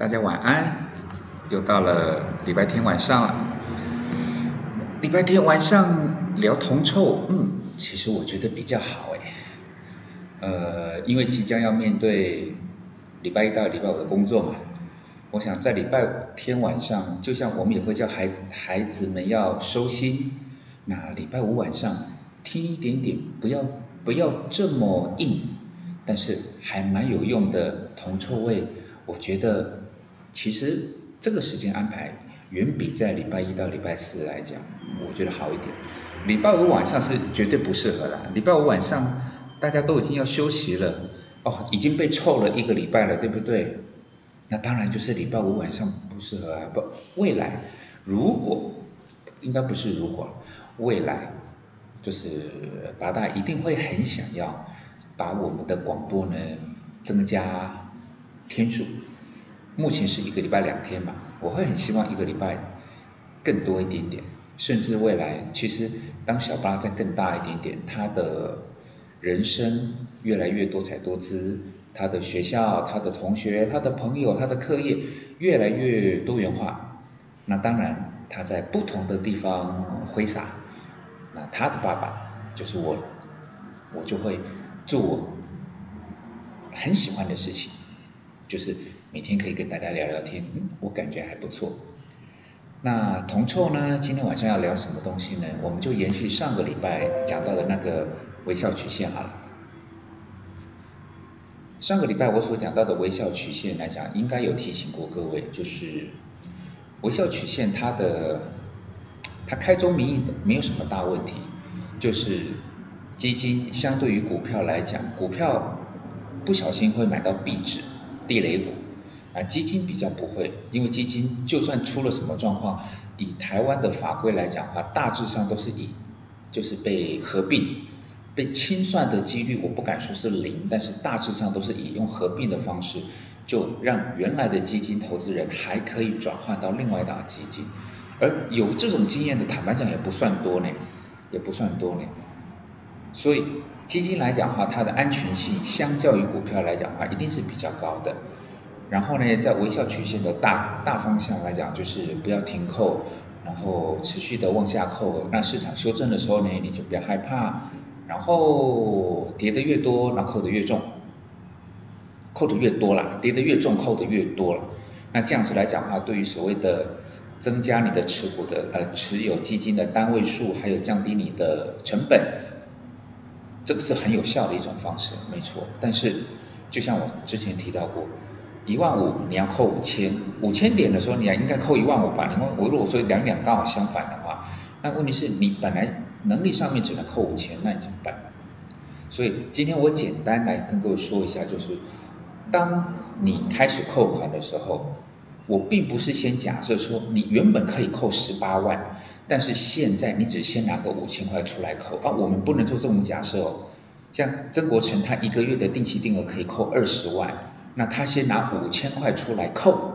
大家晚安，又到了礼拜天晚上了。礼拜天晚上聊铜臭，嗯，其实我觉得比较好哎。呃，因为即将要面对礼拜一到礼拜五的工作嘛，我想在礼拜天晚上，就像我们也会叫孩子孩子们要收心，那礼拜五晚上听一点点，不要不要这么硬，但是还蛮有用的铜臭味，我觉得其实这个时间安排远比在礼拜一到礼拜四来讲，我觉得好一点。礼拜五晚上是绝对不适合啦，礼拜五晚上大家都已经要休息了，哦，已经被臭了一个礼拜了，对不对？那当然就是礼拜五晚上不适合啊，不，未来如果应该不是如果，未来就是八大一定会很想要把我们的广播呢增加天数，目前是一个礼拜两天嘛，我会很希望一个礼拜更多一点点，甚至未来其实当小巴再更大一点点，他的人生越来越多彩多姿，他的学校、他的同学、他的朋友、他的课业越来越多元化，那当然他在不同的地方挥洒，那他的爸爸就是我，我就会做我很喜欢的事情，就是每天可以跟大家聊聊天，嗯，我感觉还不错。那铜臭呢？今天晚上要聊什么东西呢？我们就延续上个礼拜讲到的那个微笑曲线好了。上个礼拜我所讲到的微笑曲线来讲，应该有提醒过各位，就是微笑曲线它的它开宗明义的没有什么大问题，就是基金相对于股票来讲，股票不小心会买到壁纸、地雷股。啊，基金比较不会，因为基金就算出了什么状况，以台湾的法规来讲的话，大致上都是以就是被合并、被清算的几率，我不敢说是零，但是大致上都是以用合并的方式，就让原来的基金投资人还可以转换到另外一档基金，而有这种经验的，坦白讲也不算多呢，也不算多呢，所以基金来讲的话，它的安全性相较于股票来讲的话，一定是比较高的。然后呢，在微笑曲线的大大方向来讲，就是不要停扣，然后持续的往下扣。那市场修正的时候呢，你就不要害怕。然后跌的越多，那扣的越重，扣的越多了，跌的越重，扣的越多了。那这样子来讲的话，对于所谓的增加你的持股的呃持有基金的单位数，还有降低你的成本，这个是很有效的一种方式，没错。但是就像我之前提到过。一万五你要扣五千，五千点的时候你还应该扣一万五吧？你问我如果说两两刚好相反的话，那问题是你本来能力上面只能扣五千，那你怎么办？所以今天我简单来跟各位说一下，就是当你开始扣款的时候，我并不是先假设说你原本可以扣十八万，但是现在你只先拿个五千块出来扣啊，我们不能做这种假设哦。像曾国成他一个月的定期定额可以扣二十万。那他先拿五千块出来扣，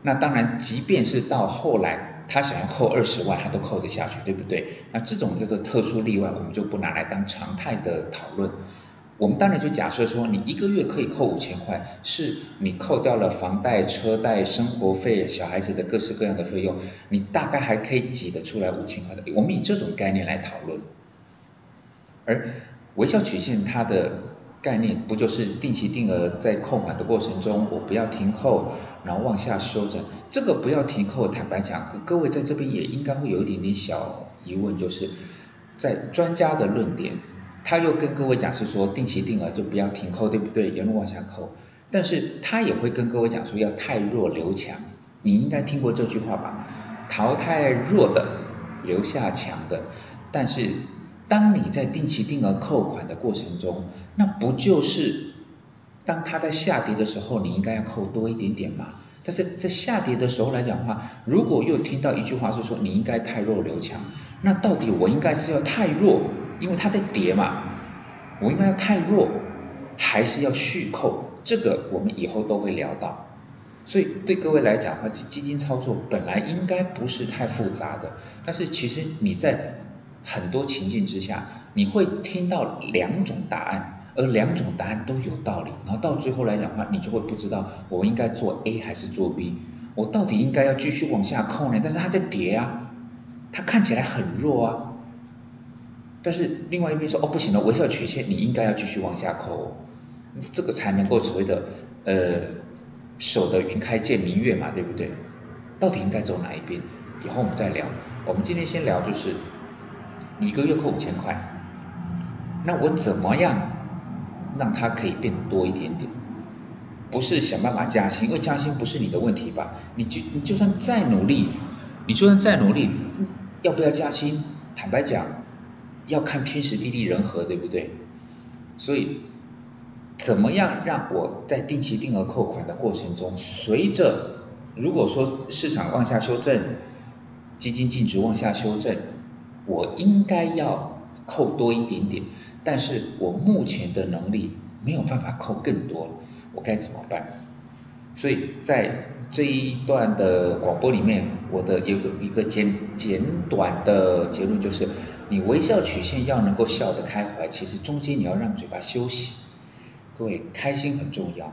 那当然，即便是到后来他想要扣二十万，他都扣得下去，对不对？那这种叫做特殊例外，我们就不拿来当常态的讨论。我们当然就假设说，你一个月可以扣五千块，是你扣掉了房贷、车贷、生活费、小孩子的各式各样的费用，你大概还可以挤得出来五千块的。我们以这种概念来讨论，而微笑曲线它的。概念不就是定期定额在扣款的过程中，我不要停扣，然后往下修正。这个不要停扣，坦白讲，各位在这边也应该会有一点点小疑问，就是在专家的论点，他又跟各位讲是说定期定额就不要停扣，对不对？沿路往下扣。但是他也会跟各位讲说要太弱留强，你应该听过这句话吧？淘汰弱的，留下强的。但是。当你在定期定额扣款的过程中，那不就是当它在下跌的时候，你应该要扣多一点点吗？但是在下跌的时候来讲的话，如果又听到一句话是说你应该太弱留强，那到底我应该是要太弱，因为它在跌嘛，我应该要太弱，还是要续扣？这个我们以后都会聊到。所以对各位来讲的话，基金操作本来应该不是太复杂的，但是其实你在很多情境之下，你会听到两种答案，而两种答案都有道理，然后到最后来讲的话，你就会不知道我应该做 A 还是做 B，我到底应该要继续往下扣呢？但是它在跌啊，它看起来很弱啊，但是另外一边说哦不行了，微笑曲线你应该要继续往下扣，这个才能够所谓的呃守得云开见明月嘛，对不对？到底应该走哪一边？以后我们再聊。我们今天先聊就是一个月扣五千块，那我怎么样？让它可以变多一点点，不是想办法加薪，因为加薪不是你的问题吧？你就你就算再努力，你就算再努力，要不要加薪？坦白讲，要看天时地利人和，对不对？所以，怎么样让我在定期定额扣款的过程中，随着如果说市场往下修正，基金净值往下修正，我应该要扣多一点点。但是我目前的能力没有办法扣更多，我该怎么办？所以在这一段的广播里面，我的有个一个简简短的结论就是，你微笑曲线要能够笑得开怀，其实中间你要让嘴巴休息。各位，开心很重要，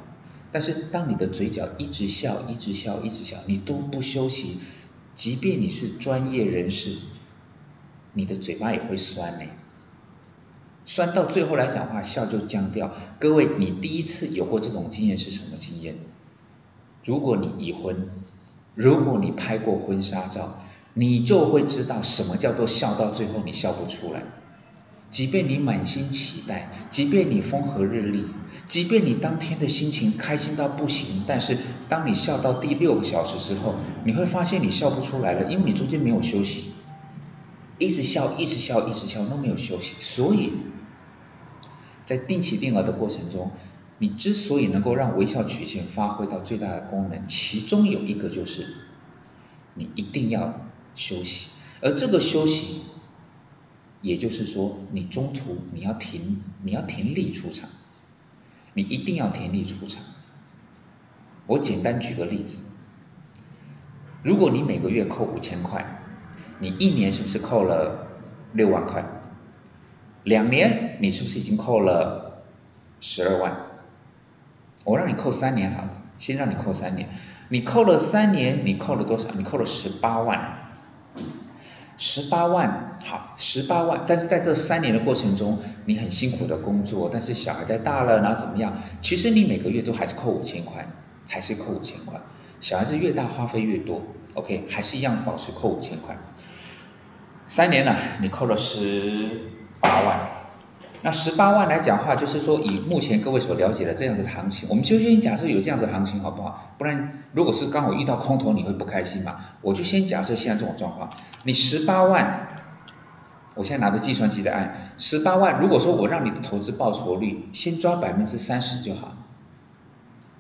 但是当你的嘴角一直笑、一直笑、一直笑，你都不休息，即便你是专业人士，你的嘴巴也会酸呢。酸到最后来讲话，笑就僵掉。各位，你第一次有过这种经验是什么经验？如果你已婚，如果你拍过婚纱照，你就会知道什么叫做笑到最后你笑不出来。即便你满心期待，即便你风和日丽，即便你当天的心情开心到不行，但是当你笑到第六个小时之后，你会发现你笑不出来了，因为你中间没有休息，一直笑，一直笑，一直笑都没有休息，所以。在定期定额的过程中，你之所以能够让微笑曲线发挥到最大的功能，其中有一个就是，你一定要休息，而这个休息，也就是说，你中途你要停，你要停力出场，你一定要停力出场。我简单举个例子，如果你每个月扣五千块，你一年是不是扣了六万块？两年，你是不是已经扣了十二万？我让你扣三年好了，先让你扣三年。你扣了三年，你扣了多少？你扣了十八万。十八万，好，十八万。但是在这三年的过程中，你很辛苦的工作，但是小孩在大了，然后怎么样？其实你每个月都还是扣五千块，还是扣五千块。小孩子越大，花费越多，OK，还是一样保持扣五千块。三年了，你扣了十。八万，那十八万来讲话，就是说以目前各位所了解的这样子的行情，我们就先假设有这样子的行情好不好？不然如果是刚好遇到空头，你会不开心嘛？我就先假设现在这种状况，你十八万，我现在拿着计算机在按，十八万，如果说我让你的投资报酬率先抓百分之三十就好，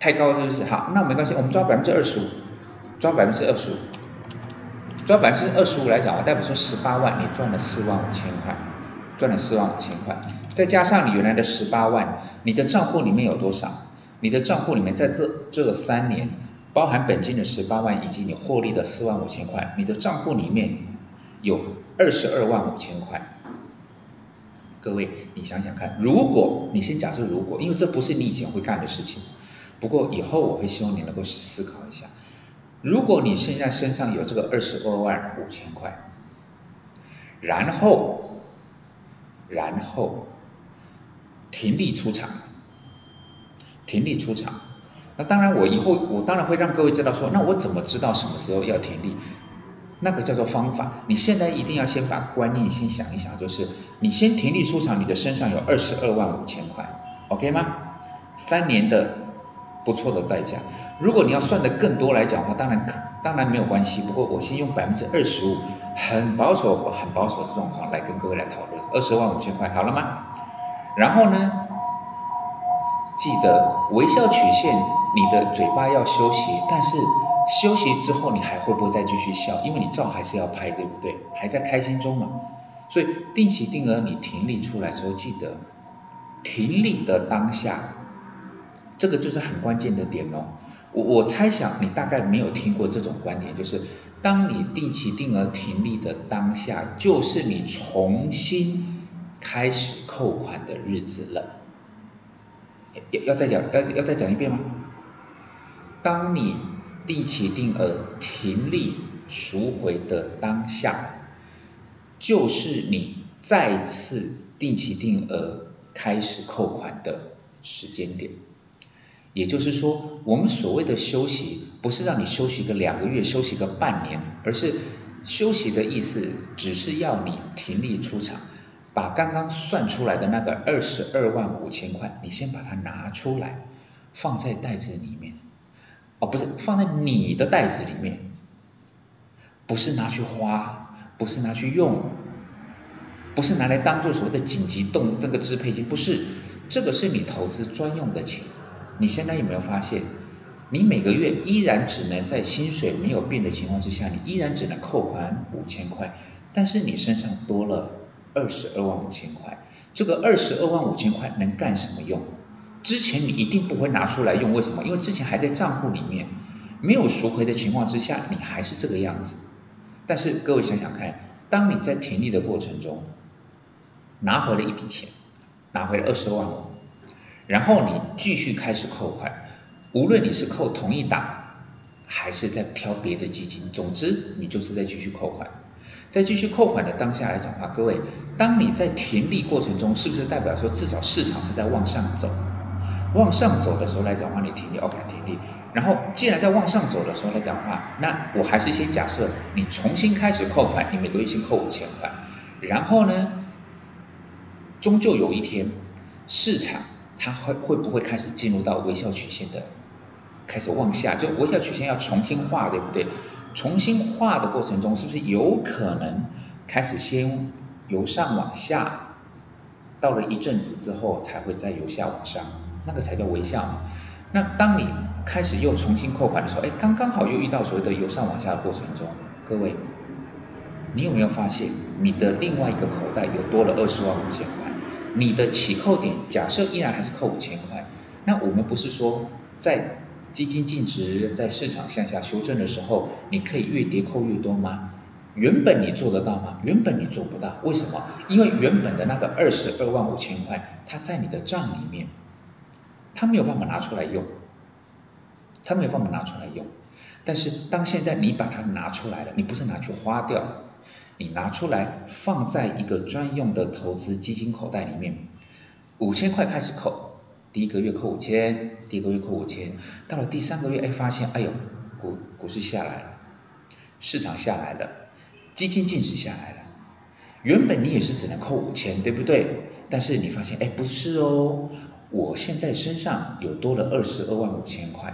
太高是不是？好，那没关系，我们抓百分之二十五，抓百分之二十五，抓百分之二十五来讲啊，代表说十八万你赚了四万五千块。赚了四万五千块，再加上你原来的十八万，你的账户里面有多少？你的账户里面在这这三年，包含本金的十八万以及你获利的四万五千块，你的账户里面有二十二万五千块。各位，你想想看，如果你先假设如果，因为这不是你以前会干的事情，不过以后我会希望你能够思考一下，如果你现在身上有这个二十二万五千块，然后。然后停利出场，停利出场。那当然，我以后我当然会让各位知道说，那我怎么知道什么时候要停利？那个叫做方法。你现在一定要先把观念先想一想，就是你先停利出场，你的身上有二十二万五千块，OK 吗？三年的不错的代价。如果你要算的更多来讲的话，当然可当然没有关系。不过我先用百分之二十五，很保守很保守的状况来跟各位来讨论。二十万五千块，好了吗？然后呢，记得微笑曲线，你的嘴巴要休息，但是休息之后你还会不会再继续笑？因为你照还是要拍，对不对？还在开心中嘛。所以定期定额你停利出来之后，记得停利的当下，这个就是很关键的点哦。我我猜想你大概没有听过这种观点，就是当你定期定额停利的当下，就是你重新开始扣款的日子了。要要再讲要要再讲一遍吗？当你定期定额停利赎回的当下，就是你再次定期定额开始扣款的时间点。也就是说，我们所谓的休息，不是让你休息个两个月、休息个半年，而是休息的意思，只是要你停利出场，把刚刚算出来的那个二十二万五千块，你先把它拿出来，放在袋子里面。哦，不是放在你的袋子里面，不是拿去花，不是拿去用，不是拿来当做所谓的紧急动那个支配金，不是，这个是你投资专用的钱。你现在有没有发现，你每个月依然只能在薪水没有变的情况之下，你依然只能扣款五千块，但是你身上多了二十二万五千块，这个二十二万五千块能干什么用？之前你一定不会拿出来用，为什么？因为之前还在账户里面，没有赎回的情况之下，你还是这个样子。但是各位想想看，当你在停利的过程中，拿回了一笔钱，拿回了二十万，然后你继续开始扣款，无论你是扣同一档，还是在挑别的基金，总之你就是在继续扣款。在继续扣款的当下来讲的话，各位，当你在停利过程中，是不是代表说至少市场是在往上走？往上走的时候来讲的话，你停利，OK，停利。然后既然在往上走的时候来讲的话，那我还是先假设你重新开始扣款，你每个月先扣五千块。然后呢，终究有一天，市场它会会不会开始进入到微笑曲线的开始往下？就微笑曲线要重新画，对不对？重新画的过程中，是不是有可能开始先由上往下，到了一阵子之后才会再由下往上？那个才叫微笑。那当你开始又重新扣款的时候，哎，刚刚好又遇到所谓的由上往下的过程中，各位，你有没有发现你的另外一个口袋有多了二十万五千块？你的起扣点假设依然还是扣五千块，那我们不是说在基金净值在市场向下修正的时候，你可以越跌扣越多吗？原本你做得到吗？原本你做不到，为什么？因为原本的那个二十二万五千块，它在你的账里面。他没有办法拿出来用，他没有办法拿出来用。但是当现在你把它拿出来了，你不是拿去花掉，你拿出来放在一个专用的投资基金口袋里面，五千块开始扣，第一个月扣五千，第一个月扣五千，到了第三个月，哎，发现，哎呦，股股市下来了，市场下来了，基金净值下来了，原本你也是只能扣五千，对不对？但是你发现，哎，不是哦。我现在身上有多了二十二万五千块，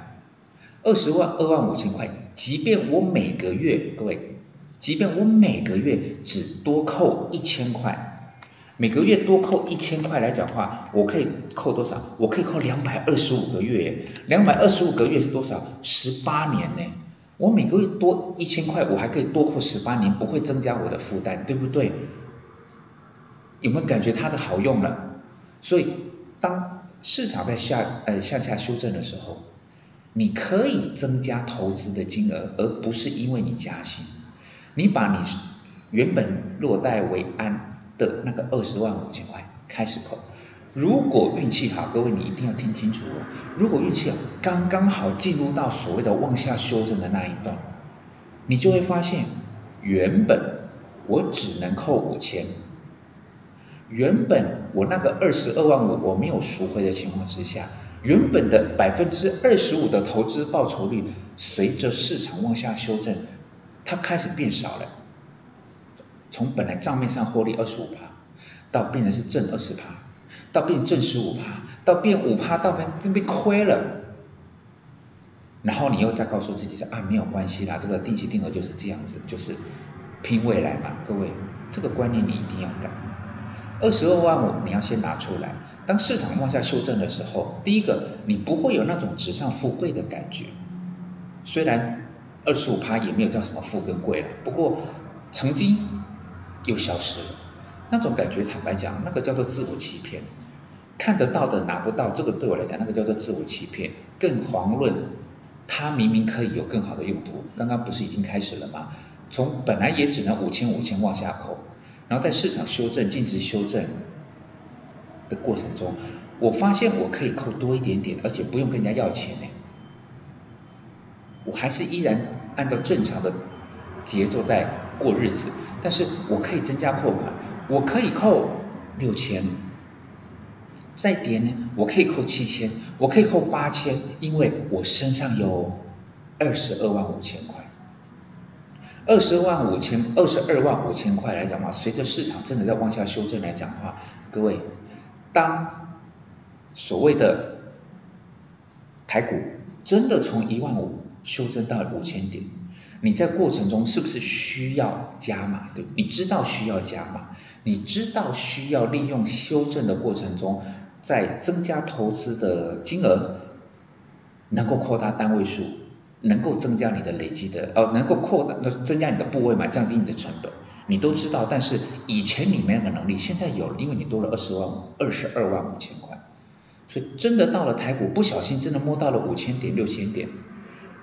二十万二万五千块，即便我每个月，各位，即便我每个月只多扣一千块，每个月多扣一千块来讲话，我可以扣多少？我可以扣两百二十五个月，两百二十五个月是多少？十八年呢？我每个月多一千块，我还可以多扣十八年，不会增加我的负担，对不对？有没有感觉它的好用了？所以当。市场在下呃向下修正的时候，你可以增加投资的金额，而不是因为你加薪。你把你原本落袋为安的那个二十万五千块开始扣。如果运气好，各位你一定要听清楚哦。如果运气好，刚刚好进入到所谓的往下修正的那一段，你就会发现，原本我只能扣五千。原本我那个二十二万五我没有赎回的情况之下，原本的百分之二十五的投资报酬率，随着市场往下修正，它开始变少了。从本来账面上获利二十五趴，到变成是正二十趴，到变正十五趴，到变五趴，到变变变亏了。然后你又再告诉自己说啊没有关系啦，这个定期定额就是这样子，就是拼未来嘛。各位，这个观念你一定要改。二十二万五，你要先拿出来。当市场往下修正的时候，第一个，你不会有那种纸上富贵的感觉。虽然二十五趴也没有叫什么富跟贵了，不过曾经又消失了。那种感觉，坦白讲，那个叫做自我欺骗。看得到的拿不到，这个对我来讲，那个叫做自我欺骗。更遑论，它明明可以有更好的用途。刚刚不是已经开始了吗？从本来也只能五千五千往下扣。然后在市场修正、净值修正，的过程中，我发现我可以扣多一点点，而且不用跟人家要钱呢。我还是依然按照正常的节奏在过日子，但是我可以增加扣款，我可以扣六千，再跌呢，我可以扣七千，我可以扣八千，因为我身上有二十二万五千块。二十万五千，二十二万五千块来讲话，随着市场真的在往下修正来讲的话，各位，当所谓的台股真的从一万五修正到五千点，你在过程中是不是需要加码？对，你知道需要加码，你知道需要利用修正的过程中，在增加投资的金额，能够扩大单位数。能够增加你的累积的，哦，能够扩大，增加你的部位嘛，降低你的成本，你都知道。但是以前你没那个能力，现在有了，因为你多了二十万，二十二万五千块，所以真的到了台股，不小心真的摸到了五千点、六千点，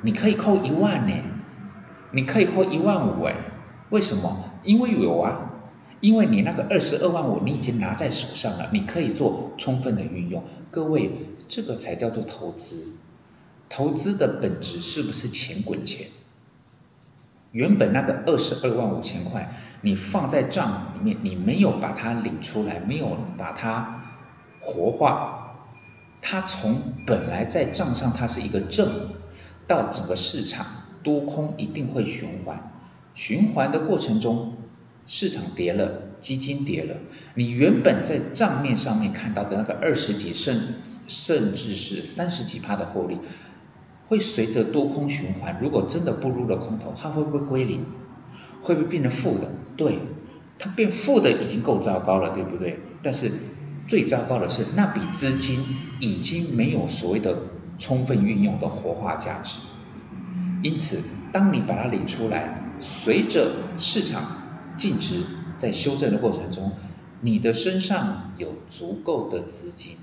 你可以扣一万呢，你可以扣一万五哎，为什么？因为有啊，因为你那个二十二万五你已经拿在手上了，你可以做充分的运用。各位，这个才叫做投资。投资的本质是不是钱滚钱？原本那个二十二万五千块，你放在账里面，你没有把它领出来，没有把它活化，它从本来在账上它是一个正，到整个市场多空一定会循环，循环的过程中，市场跌了，基金跌了，你原本在账面上面看到的那个二十几甚甚至是三十几趴的获利。会随着多空循环，如果真的步入了空头，它会不会归零？会不会变成负的？对，它变负的已经够糟糕了，对不对？但是最糟糕的是，那笔资金已经没有所谓的充分运用的活化价值。因此，当你把它领出来，随着市场净值在修正的过程中，你的身上有足够的资金。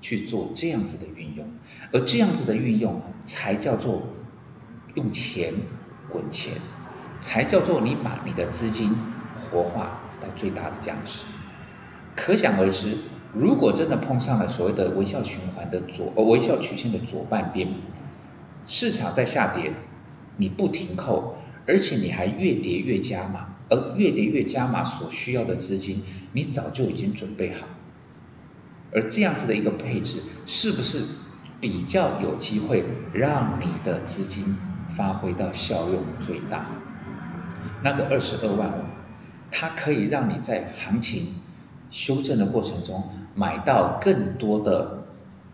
去做这样子的运用，而这样子的运用才叫做用钱滚钱，才叫做你把你的资金活化到最大的价值。可想而知，如果真的碰上了所谓的微笑循环的左呃微笑曲线的左半边，市场在下跌，你不停扣，而且你还越跌越加码，而越跌越加码所需要的资金，你早就已经准备好。而这样子的一个配置，是不是比较有机会让你的资金发挥到效用最大？那个二十二万五，它可以让你在行情修正的过程中买到更多的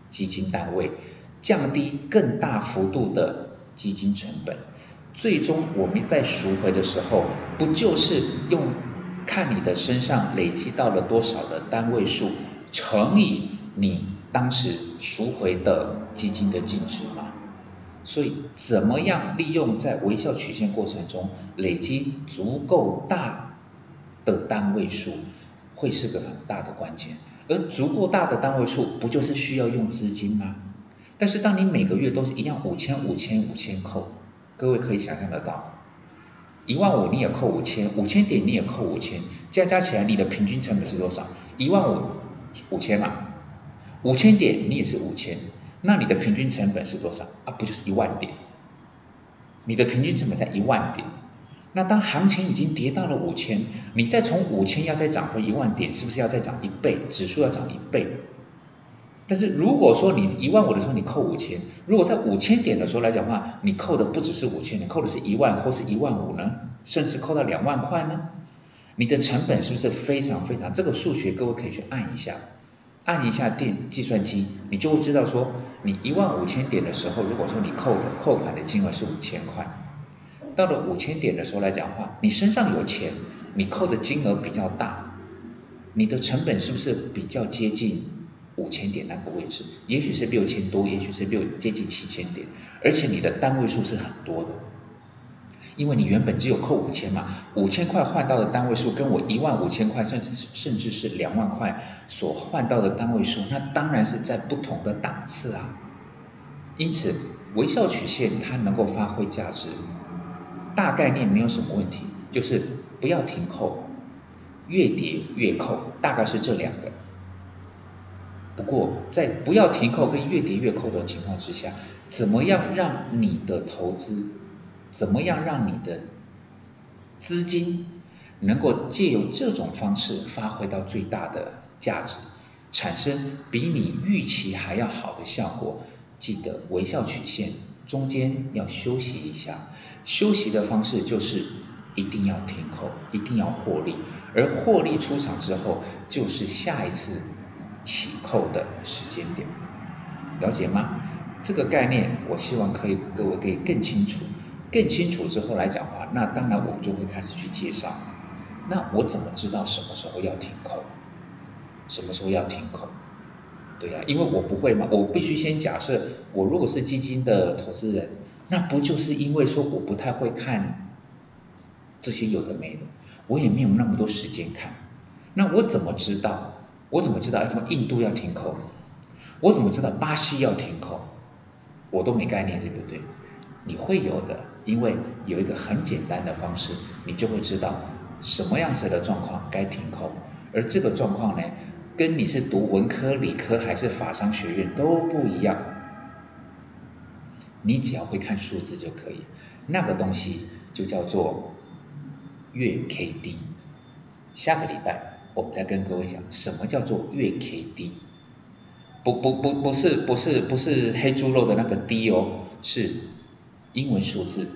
基金单位，降低更大幅度的基金成本。最终我们在赎回的时候，不就是用看你的身上累积到了多少的单位数？乘以你当时赎回的基金的净值吗，所以怎么样利用在微笑曲线过程中累积足够大的单位数，会是个很大的关键。而足够大的单位数，不就是需要用资金吗？但是当你每个月都是一样五千五千五千扣，各位可以想象得到，一万五你也扣五千，五千点你也扣五千，加加起来你的平均成本是多少？一万五。五千嘛，五千点你也是五千，那你的平均成本是多少啊？不就是一万点？你的平均成本在一万点，那当行情已经跌到了五千，你再从五千要再涨回一万点，是不是要再涨一倍？指数要涨一倍。但是如果说你一万五的时候你扣五千，如果在五千点的时候来讲话，你扣的不只是五千，你扣的是一万或是一万五呢？甚至扣到两万块呢？你的成本是不是非常非常？这个数学各位可以去按一下，按一下电计算机，你就会知道说，你一万五千点的时候，如果说你扣的扣款的金额是五千块，到了五千点的时候来讲话，你身上有钱，你扣的金额比较大，你的成本是不是比较接近五千点那个位置？也许是六千多，也许是六接近七千点，而且你的单位数是很多的。因为你原本只有扣五千嘛，五千块换到的单位数跟我一万五千块，甚至甚至是两万块所换到的单位数，那当然是在不同的档次啊。因此，微笑曲线它能够发挥价值，大概念没有什么问题，就是不要停扣，越跌越扣，大概是这两个。不过在不要停扣跟越跌越扣的情况之下，怎么样让你的投资，怎么样让你的资金能够借由这种方式发挥到最大的价值，产生比你预期还要好的效果？记得微笑曲线中间要休息一下，休息的方式就是一定要停扣，一定要获利，而获利出场之后就是下一次起扣的时间点，了解吗？这个概念我希望可以各位可以更清楚，更清楚之后来讲话，那当然我们就会开始去介绍，那我怎么知道什么时候要停扣，什么时候要停扣？对呀，因为我不会嘛，我必须先假设，我如果是基金的投资人，那不就是因为说我不太会看这些有的没的，我也没有那么多时间看，那我怎么知道？我怎么知道哎什么印度要停口？我怎么知道巴西要停口？我都没概念，对不对？你会有的，因为有一个很简单的方式，你就会知道什么样子的状况该停口，而这个状况呢？跟你是读文科、理科还是法商学院都不一样，你只要会看数字就可以。那个东西就叫做月 K D。下个礼拜我们再跟各位讲什么叫做月 K D。不不不不是不是不是黑猪肉的那个 D 哦，是英文数字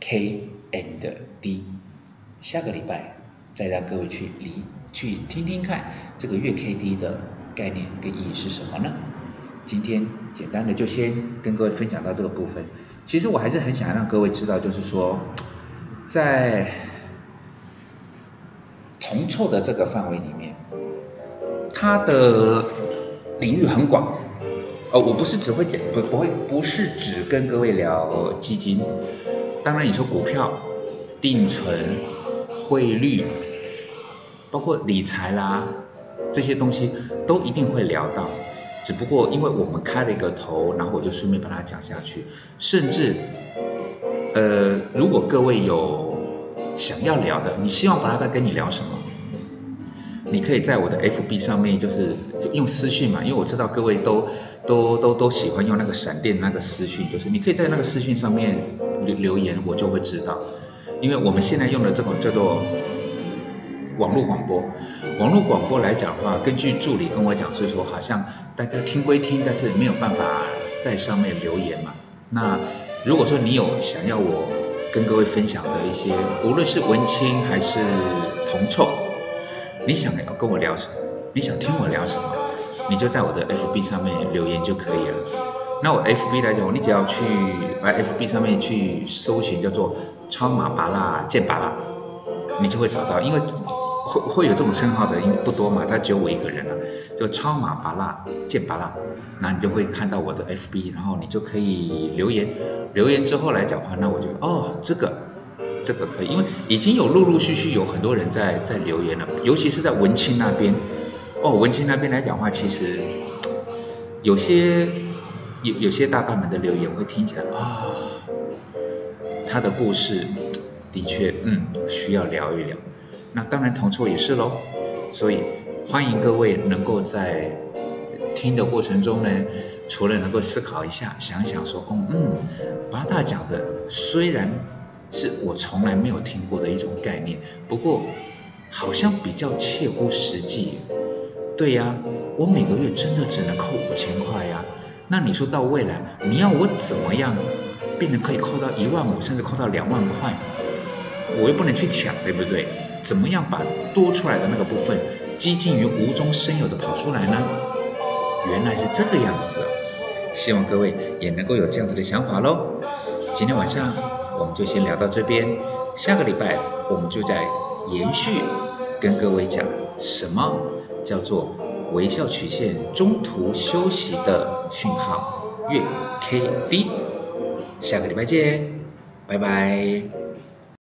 K and D。下个礼拜再让各位去理。去听听看这个月 K D 的概念跟意义是什么呢？今天简单的就先跟各位分享到这个部分。其实我还是很想让各位知道，就是说，在铜臭的这个范围里面，它的领域很广。哦，我不是只会讲，不不会，不是只跟各位聊基金。当然你说股票、定存、汇率。包括理财啦，这些东西都一定会聊到，只不过因为我们开了一个头，然后我就顺便把它讲下去。甚至，呃，如果各位有想要聊的，你希望把它再跟你聊什么？你可以在我的 FB 上面，就是用私讯嘛，因为我知道各位都都都都喜欢用那个闪电那个私讯，就是你可以在那个私讯上面留留言，我就会知道。因为我们现在用的这种叫做。网络广播，网络广播来讲的话，根据助理跟我讲，是说好像大家听归听，但是没有办法在上面留言嘛。那如果说你有想要我跟各位分享的一些，无论是文青还是铜臭，你想要跟我聊什么，你想听我聊什么，你就在我的 FB 上面留言就可以了。那我 FB 来讲，你只要去来 FB 上面去搜寻叫做超马巴拉剑巴拉，你就会找到，因为。会会有这种称号的，因为不多嘛，他只有我一个人了，就超马巴拉剑巴拉，那你就会看到我的 FB，然后你就可以留言，留言之后来讲话，那我就哦这个这个可以，因为已经有陆陆续续有很多人在在留言了，尤其是在文青那边，哦文青那边来讲话，其实有些有有些大大们的留言会听起来啊，他的故事的确嗯需要聊一聊。那当然，同错也是喽。所以欢迎各位能够在听的过程中呢，除了能够思考一下，想想说，嗯嗯，八大讲的虽然是我从来没有听过的一种概念，不过好像比较切乎实际。对呀，我每个月真的只能扣五千块呀。那你说到未来，你要我怎么样变得可以扣到一万五，甚至扣到两万块？我又不能去抢，对不对？怎么样把多出来的那个部分，接近于无中生有的跑出来呢？原来是这个样子，希望各位也能够有这样子的想法喽。今天晚上我们就先聊到这边，下个礼拜我们就在延续跟各位讲什么叫做微笑曲线中途休息的讯号月 K D。下个礼拜见，拜拜。